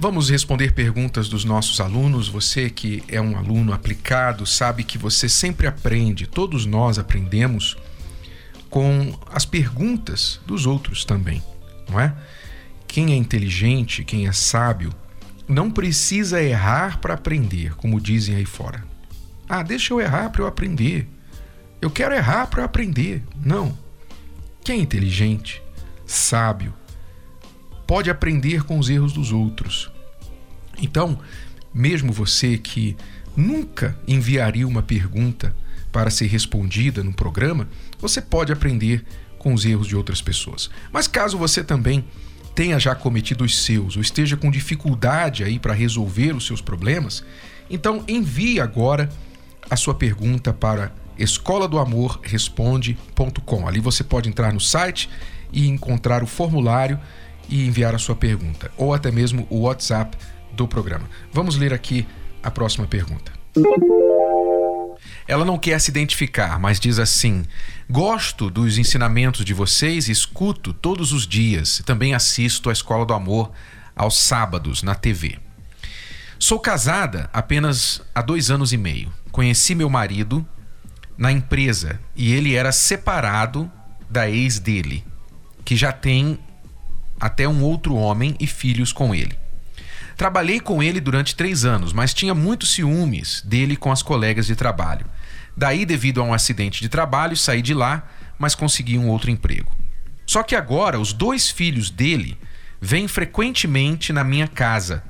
Vamos responder perguntas dos nossos alunos. Você que é um aluno aplicado sabe que você sempre aprende, todos nós aprendemos com as perguntas dos outros também, não é? Quem é inteligente, quem é sábio, não precisa errar para aprender, como dizem aí fora. Ah, deixa eu errar para eu aprender. Eu quero errar para eu aprender. Não. Quem é inteligente, sábio, pode aprender com os erros dos outros. Então, mesmo você que nunca enviaria uma pergunta para ser respondida no programa, você pode aprender com os erros de outras pessoas. Mas caso você também tenha já cometido os seus ou esteja com dificuldade aí para resolver os seus problemas, então envie agora a sua pergunta para escola do amor responde.com. Ali você pode entrar no site e encontrar o formulário e enviar a sua pergunta, ou até mesmo o WhatsApp do programa. Vamos ler aqui a próxima pergunta. Ela não quer se identificar, mas diz assim: Gosto dos ensinamentos de vocês escuto todos os dias. Também assisto a Escola do Amor aos sábados na TV. Sou casada apenas há dois anos e meio. Conheci meu marido na empresa e ele era separado da ex dele, que já tem até um outro homem e filhos com ele. Trabalhei com ele durante três anos, mas tinha muitos ciúmes dele com as colegas de trabalho. Daí, devido a um acidente de trabalho, saí de lá, mas consegui um outro emprego. Só que agora os dois filhos dele vêm frequentemente na minha casa.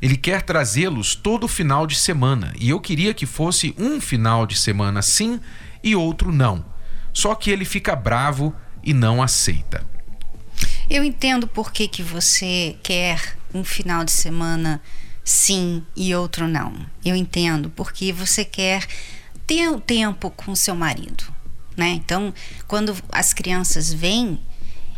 Ele quer trazê-los todo final de semana e eu queria que fosse um final de semana sim e outro não. Só que ele fica bravo e não aceita. Eu entendo por que, que você quer um final de semana sim e outro não. Eu entendo porque você quer ter o tempo com seu marido, né? Então, quando as crianças vêm,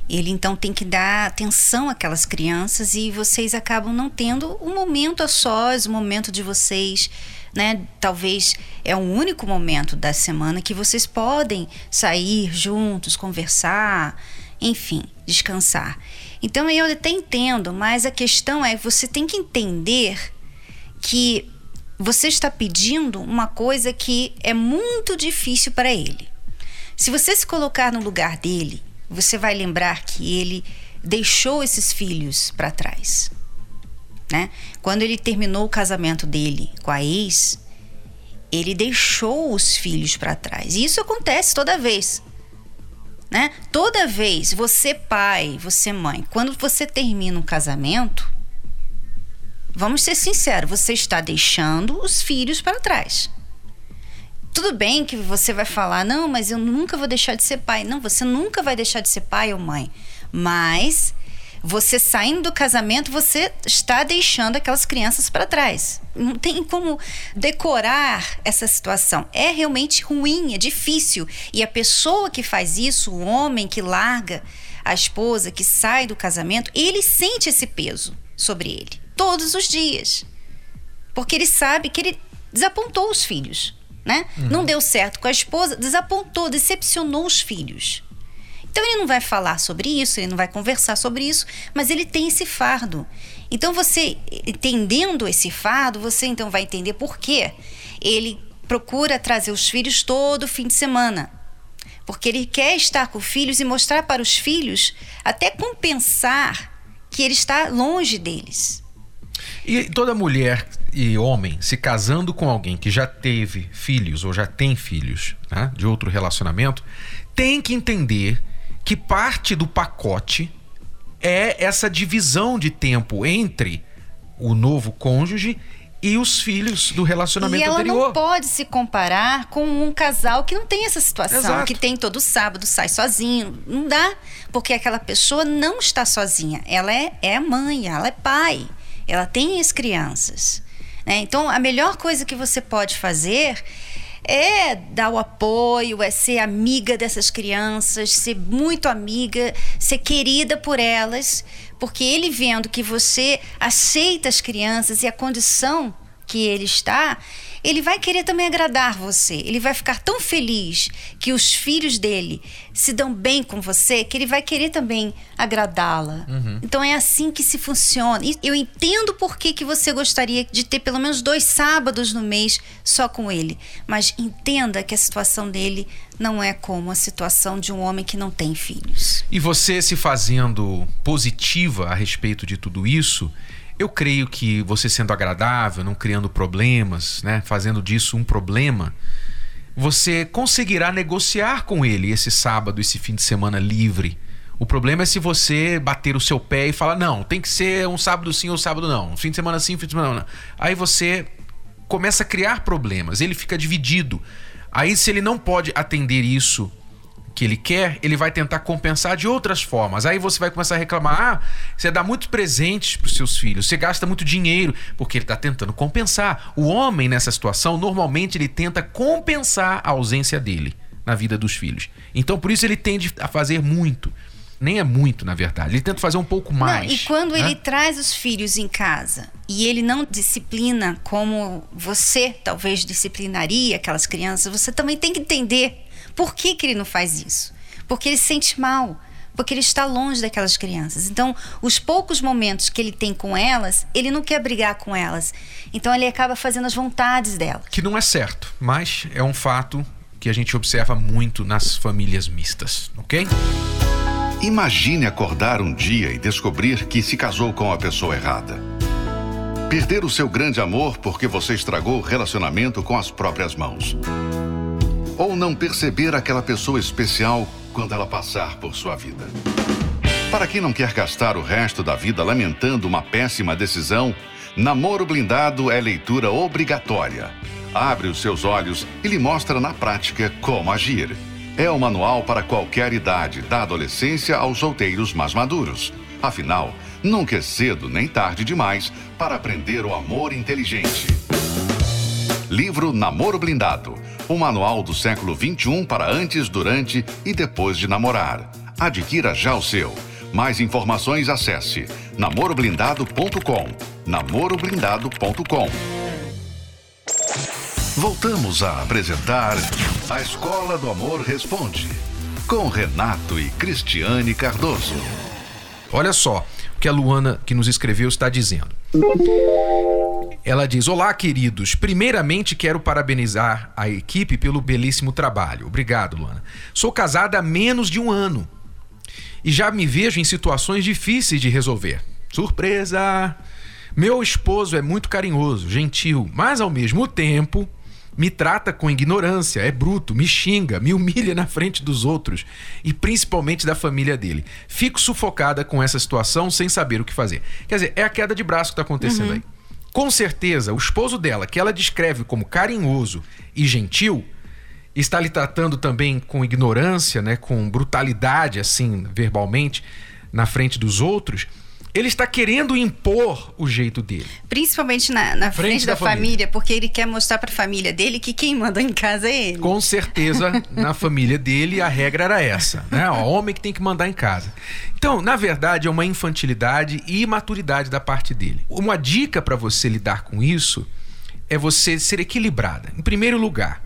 ele então tem que dar atenção àquelas crianças e vocês acabam não tendo um momento a sós, o um momento de vocês, né? Talvez é o único momento da semana que vocês podem sair juntos, conversar, enfim, descansar. Então eu até entendo, mas a questão é você tem que entender que você está pedindo uma coisa que é muito difícil para ele. Se você se colocar no lugar dele, você vai lembrar que ele deixou esses filhos para trás. Né? Quando ele terminou o casamento dele com a ex, ele deixou os filhos para trás. E isso acontece toda vez né? Toda vez, você pai, você mãe, quando você termina um casamento, vamos ser sinceros, você está deixando os filhos para trás. Tudo bem que você vai falar, não, mas eu nunca vou deixar de ser pai. Não, você nunca vai deixar de ser pai ou mãe. Mas você saindo do casamento, você está deixando aquelas crianças para trás. Não tem como decorar essa situação. É realmente ruim, é difícil. E a pessoa que faz isso, o homem que larga a esposa, que sai do casamento, ele sente esse peso sobre ele todos os dias. Porque ele sabe que ele desapontou os filhos, né? Uhum. Não deu certo com a esposa, desapontou, decepcionou os filhos. Então ele não vai falar sobre isso, ele não vai conversar sobre isso, mas ele tem esse fardo. Então você entendendo esse fardo, você então vai entender por que ele procura trazer os filhos todo fim de semana. Porque ele quer estar com filhos e mostrar para os filhos, até compensar que ele está longe deles. E toda mulher e homem se casando com alguém que já teve filhos ou já tem filhos né, de outro relacionamento, tem que entender que parte do pacote é essa divisão de tempo entre o novo cônjuge e os filhos do relacionamento e ela anterior. não pode se comparar com um casal que não tem essa situação, Exato. que tem todo sábado, sai sozinho. Não dá, porque aquela pessoa não está sozinha. Ela é, é mãe, ela é pai, ela tem as crianças. Né? Então, a melhor coisa que você pode fazer é dar o apoio, é ser amiga dessas crianças, ser muito amiga, ser querida por elas, porque ele vendo que você aceita as crianças e a condição que ele está, ele vai querer também agradar você. Ele vai ficar tão feliz que os filhos dele se dão bem com você que ele vai querer também agradá-la. Uhum. Então é assim que se funciona. E eu entendo por que, que você gostaria de ter pelo menos dois sábados no mês só com ele. Mas entenda que a situação dele não é como a situação de um homem que não tem filhos. E você se fazendo positiva a respeito de tudo isso eu creio que você sendo agradável, não criando problemas, né, fazendo disso um problema, você conseguirá negociar com ele esse sábado, esse fim de semana livre. O problema é se você bater o seu pé e falar: não, tem que ser um sábado sim ou sábado não, um fim de semana sim, um fim de semana não. Aí você começa a criar problemas, ele fica dividido. Aí, se ele não pode atender isso que ele quer, ele vai tentar compensar de outras formas. Aí você vai começar a reclamar: ah, você dá muitos presentes para os seus filhos, você gasta muito dinheiro, porque ele está tentando compensar. O homem, nessa situação, normalmente ele tenta compensar a ausência dele na vida dos filhos. Então, por isso ele tende a fazer muito. Nem é muito, na verdade. Ele tenta fazer um pouco mais. Não, e quando né? ele traz os filhos em casa e ele não disciplina como você talvez disciplinaria aquelas crianças, você também tem que entender por que, que ele não faz isso? Porque ele se sente mal, porque ele está longe daquelas crianças. Então, os poucos momentos que ele tem com elas, ele não quer brigar com elas. Então, ele acaba fazendo as vontades delas. Que não é certo, mas é um fato que a gente observa muito nas famílias mistas, ok? Imagine acordar um dia e descobrir que se casou com a pessoa errada. Perder o seu grande amor porque você estragou o relacionamento com as próprias mãos ou não perceber aquela pessoa especial quando ela passar por sua vida. Para quem não quer gastar o resto da vida lamentando uma péssima decisão, Namoro Blindado é leitura obrigatória. Abre os seus olhos e lhe mostra na prática como agir. É o manual para qualquer idade, da adolescência aos solteiros mais maduros. Afinal, nunca é cedo nem tarde demais para aprender o amor inteligente. Livro Namoro Blindado o manual do século XXI para antes, durante e depois de namorar. Adquira já o seu. Mais informações acesse namoroblindado.com. namoroblindado.com. Voltamos a apresentar A Escola do Amor Responde, com Renato e Cristiane Cardoso. Olha só o que a Luana que nos escreveu está dizendo. Ela diz: Olá, queridos. Primeiramente, quero parabenizar a equipe pelo belíssimo trabalho. Obrigado, Luana. Sou casada há menos de um ano e já me vejo em situações difíceis de resolver. Surpresa! Meu esposo é muito carinhoso, gentil, mas ao mesmo tempo me trata com ignorância, é bruto, me xinga, me humilha na frente dos outros e principalmente da família dele. Fico sufocada com essa situação sem saber o que fazer. Quer dizer, é a queda de braço que está acontecendo uhum. aí. Com certeza, o esposo dela, que ela descreve como carinhoso e gentil, está lhe tratando também com ignorância, né, com brutalidade, assim, verbalmente, na frente dos outros ele está querendo impor o jeito dele. Principalmente na, na frente, frente, da, da família. família. porque ele quer mostrar para a família dele que quem manda em casa é ele. Com certeza, na família dele, a regra era essa, né? O homem que tem que mandar em casa. Então, na verdade, é uma infantilidade e imaturidade da parte dele. Uma dica para você lidar com isso é você ser equilibrada. Em primeiro lugar,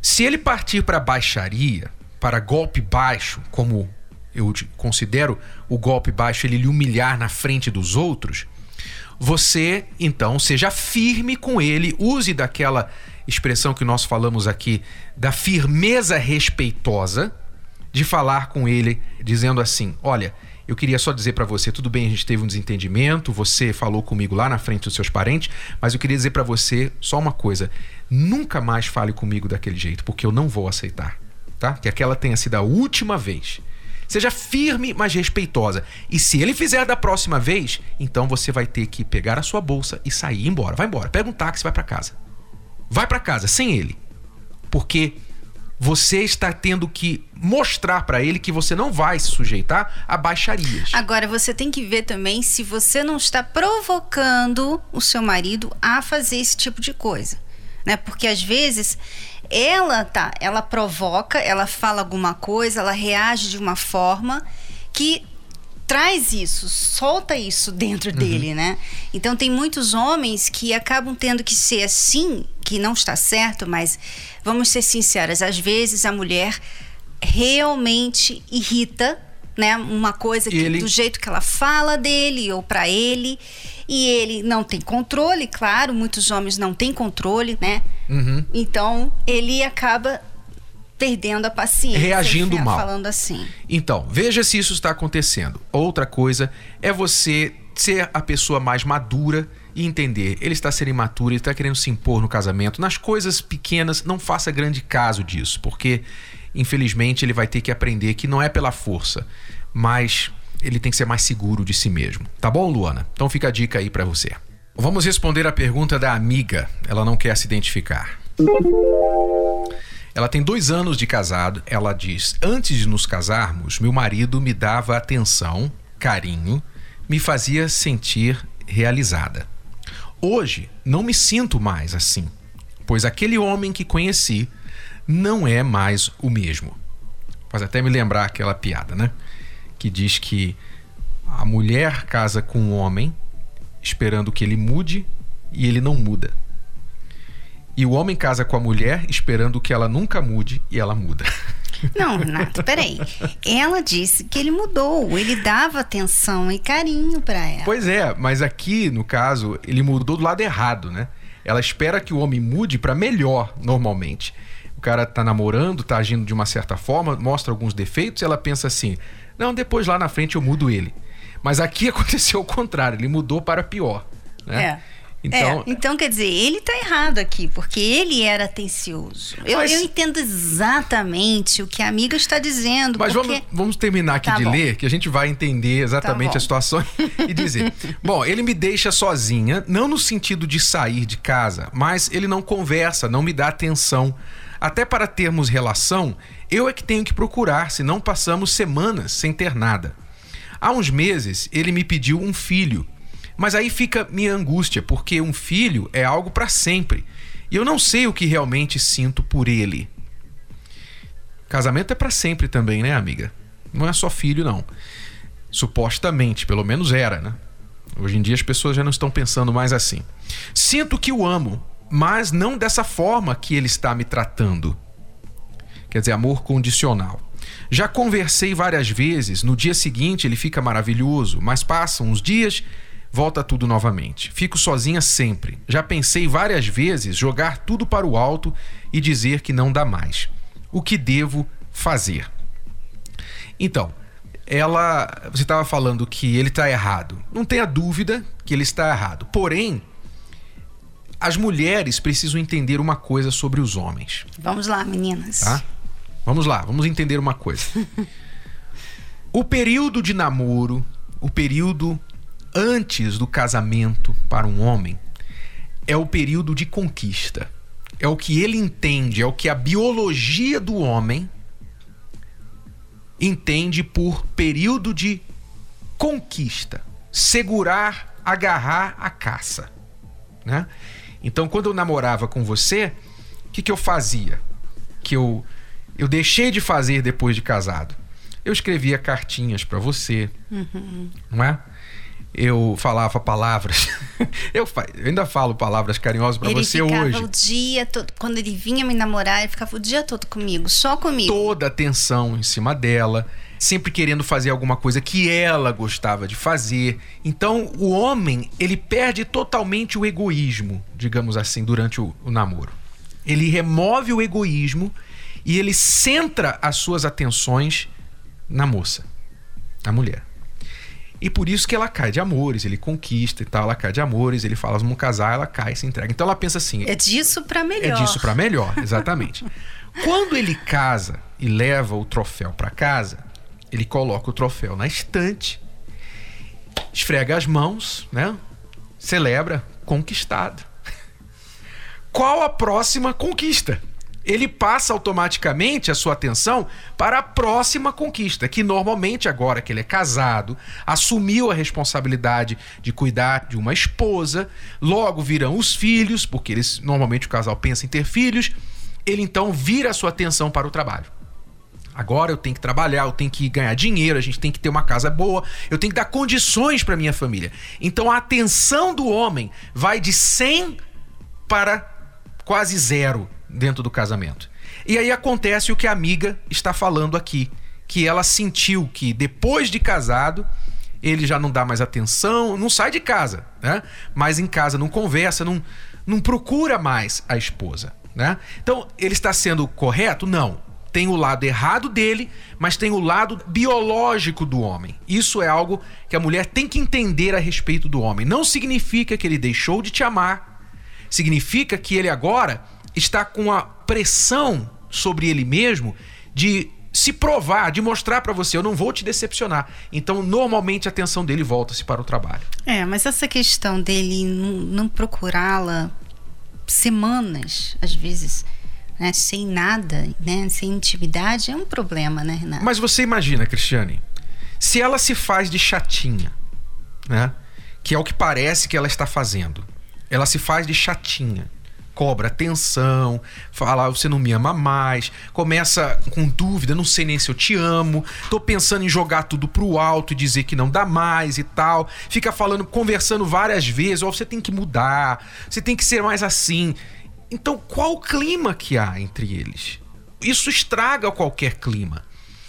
se ele partir para baixaria, para golpe baixo, como eu considero o golpe baixo ele lhe humilhar na frente dos outros, você então seja firme com ele, use daquela expressão que nós falamos aqui, da firmeza respeitosa, de falar com ele dizendo assim: Olha, eu queria só dizer para você, tudo bem, a gente teve um desentendimento, você falou comigo lá na frente dos seus parentes, mas eu queria dizer para você só uma coisa: nunca mais fale comigo daquele jeito, porque eu não vou aceitar, tá? Que aquela tenha sido a última vez. Seja firme, mas respeitosa. E se ele fizer da próxima vez, então você vai ter que pegar a sua bolsa e sair embora. Vai embora. Pega um táxi vai para casa. Vai para casa sem ele. Porque você está tendo que mostrar para ele que você não vai se sujeitar a baixarias. Agora você tem que ver também se você não está provocando o seu marido a fazer esse tipo de coisa, né? Porque às vezes ela tá, ela provoca, ela fala alguma coisa, ela reage de uma forma que traz isso, solta isso dentro uhum. dele, né? Então tem muitos homens que acabam tendo que ser assim, que não está certo, mas vamos ser sinceras, às vezes a mulher realmente irrita, né? Uma coisa que ele... do jeito que ela fala dele ou para ele, e ele não tem controle, claro, muitos homens não têm controle, né? Uhum. Então ele acaba perdendo a paciência. Reagindo mal. Falando assim. Então, veja se isso está acontecendo. Outra coisa é você ser a pessoa mais madura e entender. Ele está sendo imaturo, ele está querendo se impor no casamento. Nas coisas pequenas, não faça grande caso disso, porque infelizmente ele vai ter que aprender que não é pela força, mas ele tem que ser mais seguro de si mesmo. Tá bom, Luana? Então fica a dica aí para você. Vamos responder a pergunta da amiga. Ela não quer se identificar. Ela tem dois anos de casado. Ela diz: Antes de nos casarmos, meu marido me dava atenção, carinho, me fazia sentir realizada. Hoje, não me sinto mais assim, pois aquele homem que conheci não é mais o mesmo. Faz até me lembrar aquela piada, né? Que diz que a mulher casa com um homem esperando que ele mude e ele não muda. E o homem casa com a mulher esperando que ela nunca mude e ela muda. Não, Renato, peraí. Ela disse que ele mudou, ele dava atenção e carinho para ela. Pois é, mas aqui, no caso, ele mudou do lado errado, né? Ela espera que o homem mude para melhor, normalmente. O cara tá namorando, tá agindo de uma certa forma, mostra alguns defeitos e ela pensa assim: não, depois lá na frente eu mudo ele. Mas aqui aconteceu o contrário, ele mudou para pior. Né? É. Então, é, então, quer dizer, ele está errado aqui, porque ele era atencioso. Eu, mas, eu, entendo exatamente o que a amiga está dizendo. Mas porque... vamos, vamos terminar aqui tá de bom. ler, que a gente vai entender exatamente tá a situação e dizer. bom, ele me deixa sozinha, não no sentido de sair de casa, mas ele não conversa, não me dá atenção. Até para termos relação, eu é que tenho que procurar, senão passamos semanas sem ter nada. Há uns meses, ele me pediu um filho mas aí fica minha angústia, porque um filho é algo para sempre. E eu não sei o que realmente sinto por ele. Casamento é para sempre também, né, amiga? Não é só filho, não. Supostamente, pelo menos era, né? Hoje em dia as pessoas já não estão pensando mais assim. Sinto que o amo, mas não dessa forma que ele está me tratando. Quer dizer, amor condicional. Já conversei várias vezes, no dia seguinte ele fica maravilhoso, mas passam uns dias volta tudo novamente. Fico sozinha sempre. Já pensei várias vezes jogar tudo para o alto e dizer que não dá mais. O que devo fazer? Então, ela. Você estava falando que ele está errado. Não tenha dúvida que ele está errado. Porém, as mulheres precisam entender uma coisa sobre os homens. Vamos lá, meninas. Tá? Vamos lá, vamos entender uma coisa. o período de namoro, o período antes do casamento para um homem é o período de conquista. É o que ele entende, é o que a biologia do homem entende por período de conquista. Segurar, agarrar a caça. Né? Então, quando eu namorava com você, o que, que eu fazia? Que eu, eu deixei de fazer depois de casado. Eu escrevia cartinhas para você, uhum. não é? eu falava palavras. eu, eu, ainda falo palavras carinhosas para você hoje. Ele ficava o dia todo. Quando ele vinha me namorar, ele ficava o dia todo comigo, só comigo. Toda atenção em cima dela, sempre querendo fazer alguma coisa que ela gostava de fazer. Então, o homem, ele perde totalmente o egoísmo, digamos assim, durante o, o namoro. Ele remove o egoísmo e ele centra as suas atenções na moça, na mulher. E por isso que ela cai de amores, ele conquista e tal, ela cai de amores, ele fala, vamos casar, ela cai e se entrega. Então ela pensa assim: é disso para melhor. É disso para melhor, exatamente. Quando ele casa e leva o troféu para casa, ele coloca o troféu na estante, esfrega as mãos, né? Celebra, conquistado. Qual a próxima conquista? Ele passa automaticamente a sua atenção para a próxima conquista, que normalmente, agora que ele é casado, assumiu a responsabilidade de cuidar de uma esposa, logo virão os filhos, porque eles normalmente o casal pensa em ter filhos, ele então vira a sua atenção para o trabalho. Agora eu tenho que trabalhar, eu tenho que ganhar dinheiro, a gente tem que ter uma casa boa, eu tenho que dar condições para minha família. Então a atenção do homem vai de 100 para quase zero dentro do casamento. E aí acontece o que a amiga está falando aqui, que ela sentiu que depois de casado ele já não dá mais atenção, não sai de casa, né? Mas em casa não conversa, não, não procura mais a esposa, né? Então ele está sendo correto? Não tem o lado errado dele, mas tem o lado biológico do homem. Isso é algo que a mulher tem que entender a respeito do homem. Não significa que ele deixou de te amar, significa que ele agora está com a pressão sobre ele mesmo de se provar, de mostrar para você, eu não vou te decepcionar. Então, normalmente a atenção dele volta-se para o trabalho. É, mas essa questão dele não, não procurá-la semanas, às vezes, né, sem nada, né, sem intimidade, é um problema, né, Renato? Mas você imagina, Cristiane, se ela se faz de chatinha, né, que é o que parece que ela está fazendo, ela se faz de chatinha, cobra atenção, fala você não me ama mais, começa com dúvida, não sei nem se eu te amo, tô pensando em jogar tudo pro alto e dizer que não dá mais e tal, fica falando, conversando várias vezes, ó, oh, você tem que mudar, você tem que ser mais assim. Então, qual o clima que há entre eles? Isso estraga qualquer clima.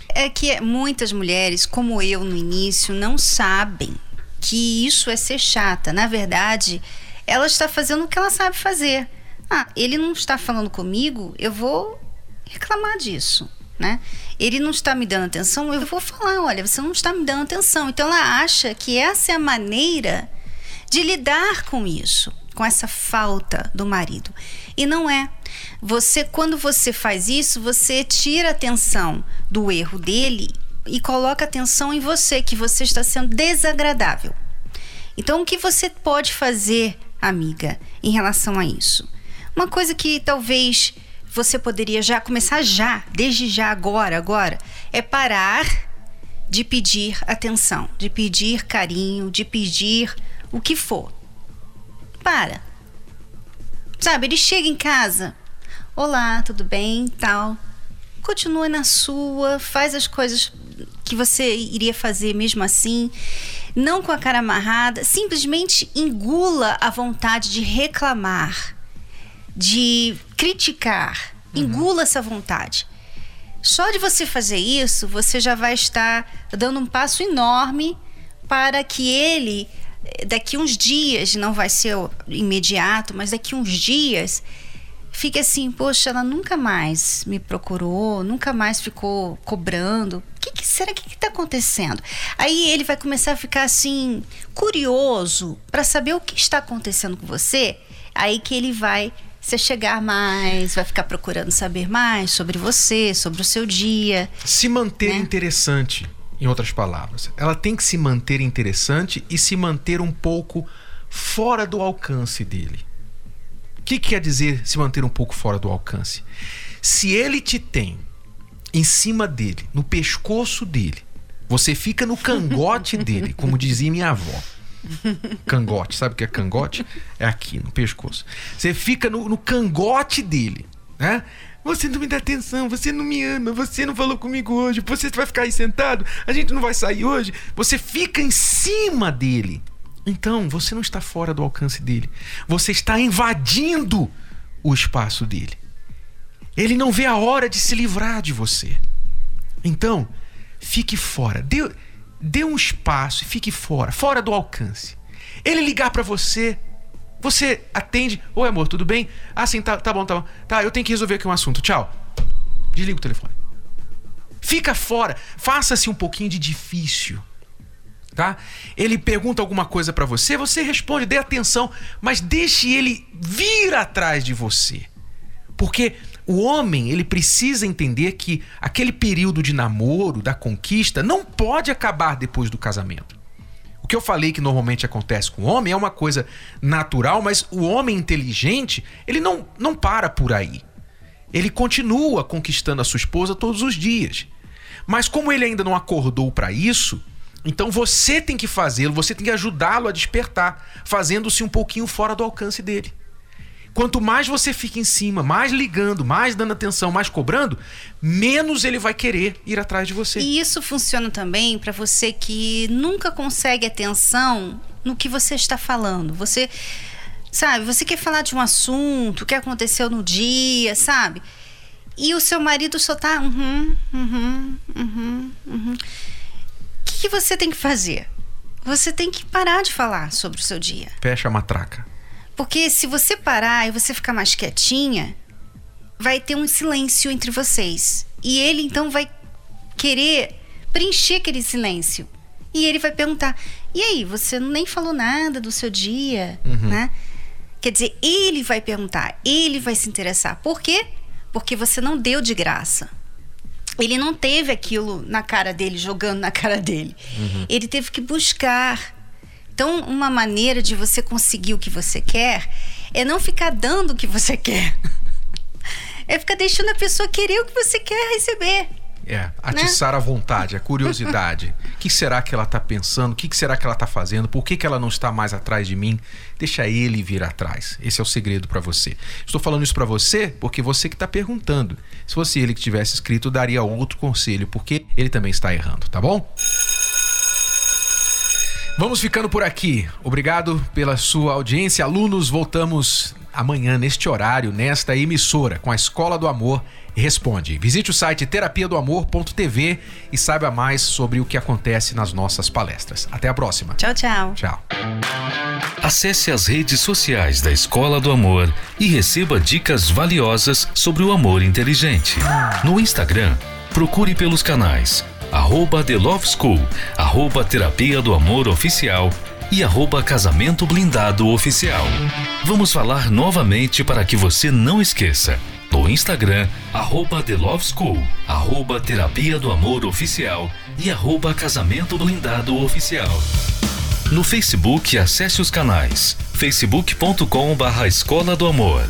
É que muitas mulheres, como eu no início, não sabem que isso é ser chata. Na verdade, ela está fazendo o que ela sabe fazer. Ah, ele não está falando comigo, eu vou reclamar disso, né? Ele não está me dando atenção, eu vou falar, olha, você não está me dando atenção. Então ela acha que essa é a maneira de lidar com isso com essa falta do marido. E não é. Você, quando você faz isso, você tira a atenção do erro dele e coloca atenção em você, que você está sendo desagradável. Então, o que você pode fazer, amiga, em relação a isso? Uma coisa que talvez você poderia já começar já, desde já agora, agora, é parar de pedir atenção, de pedir carinho, de pedir o que for para. Sabe, ele chega em casa. Olá, tudo bem? Tal. Continua na sua, faz as coisas que você iria fazer mesmo assim. Não com a cara amarrada, simplesmente engula a vontade de reclamar, de criticar. Uhum. Engula essa vontade. Só de você fazer isso, você já vai estar dando um passo enorme para que ele daqui uns dias, não vai ser imediato, mas daqui uns dias, fica assim, poxa, ela nunca mais me procurou, nunca mais ficou cobrando. O que, que será que está acontecendo? Aí ele vai começar a ficar assim curioso para saber o que está acontecendo com você. Aí que ele vai se chegar mais, vai ficar procurando saber mais sobre você, sobre o seu dia. Se manter né? interessante em outras palavras. Ela tem que se manter interessante e se manter um pouco fora do alcance dele. O que, que quer dizer se manter um pouco fora do alcance? Se ele te tem em cima dele, no pescoço dele, você fica no cangote dele, como dizia minha avó. Cangote, sabe o que é cangote? É aqui, no pescoço. Você fica no, no cangote dele, né? Você não me dá atenção, você não me ama, você não falou comigo hoje, você vai ficar aí sentado, a gente não vai sair hoje. Você fica em cima dele. Então, você não está fora do alcance dele. Você está invadindo o espaço dele. Ele não vê a hora de se livrar de você. Então, fique fora. Dê, dê um espaço e fique fora, fora do alcance. Ele ligar para você, você atende. Oi, amor, tudo bem? Ah, sim, tá, tá bom, tá bom. Tá, eu tenho que resolver aqui um assunto. Tchau. Desliga o telefone. Fica fora. Faça-se um pouquinho de difícil. Tá? Ele pergunta alguma coisa para você, você responde, dê atenção, mas deixe ele vir atrás de você. Porque o homem, ele precisa entender que aquele período de namoro, da conquista, não pode acabar depois do casamento. O que eu falei que normalmente acontece com o homem é uma coisa natural, mas o homem inteligente, ele não, não para por aí. Ele continua conquistando a sua esposa todos os dias. Mas como ele ainda não acordou para isso, então você tem que fazê-lo, você tem que ajudá-lo a despertar, fazendo-se um pouquinho fora do alcance dele. Quanto mais você fica em cima, mais ligando, mais dando atenção, mais cobrando, menos ele vai querer ir atrás de você. E isso funciona também para você que nunca consegue atenção no que você está falando. Você sabe, você quer falar de um assunto, o que aconteceu no dia, sabe? E o seu marido só tá. Uhum, uhum, uhum, uhum. O que, que você tem que fazer? Você tem que parar de falar sobre o seu dia. Fecha a matraca. Porque se você parar e você ficar mais quietinha, vai ter um silêncio entre vocês. E ele então vai querer preencher aquele silêncio. E ele vai perguntar: e aí, você nem falou nada do seu dia, uhum. né? Quer dizer, ele vai perguntar, ele vai se interessar. Por quê? Porque você não deu de graça. Ele não teve aquilo na cara dele, jogando na cara dele. Uhum. Ele teve que buscar. Então, uma maneira de você conseguir o que você quer é não ficar dando o que você quer. É ficar deixando a pessoa querer o que você quer receber. É, atiçar né? a vontade, a curiosidade. O que será que ela está pensando? O que será que ela está fazendo? Por que, que ela não está mais atrás de mim? Deixa ele vir atrás. Esse é o segredo para você. Estou falando isso para você porque você que está perguntando. Se fosse ele que tivesse escrito, daria outro conselho, porque ele também está errando, tá bom? Vamos ficando por aqui. Obrigado pela sua audiência. Alunos, voltamos amanhã neste horário, nesta emissora, com a Escola do Amor Responde. Visite o site terapia do amor.tv e saiba mais sobre o que acontece nas nossas palestras. Até a próxima. Tchau, tchau. Tchau. Acesse as redes sociais da Escola do Amor e receba dicas valiosas sobre o amor inteligente. No Instagram, procure pelos canais arroba The Love School, arroba Terapia do Amor Oficial e arroba Casamento Blindado Oficial. Vamos falar novamente para que você não esqueça. No Instagram, arroba The Love School, arroba Terapia do Amor Oficial e arroba Casamento Blindado Oficial. No Facebook, acesse os canais facebook.com barra Escola do Amor,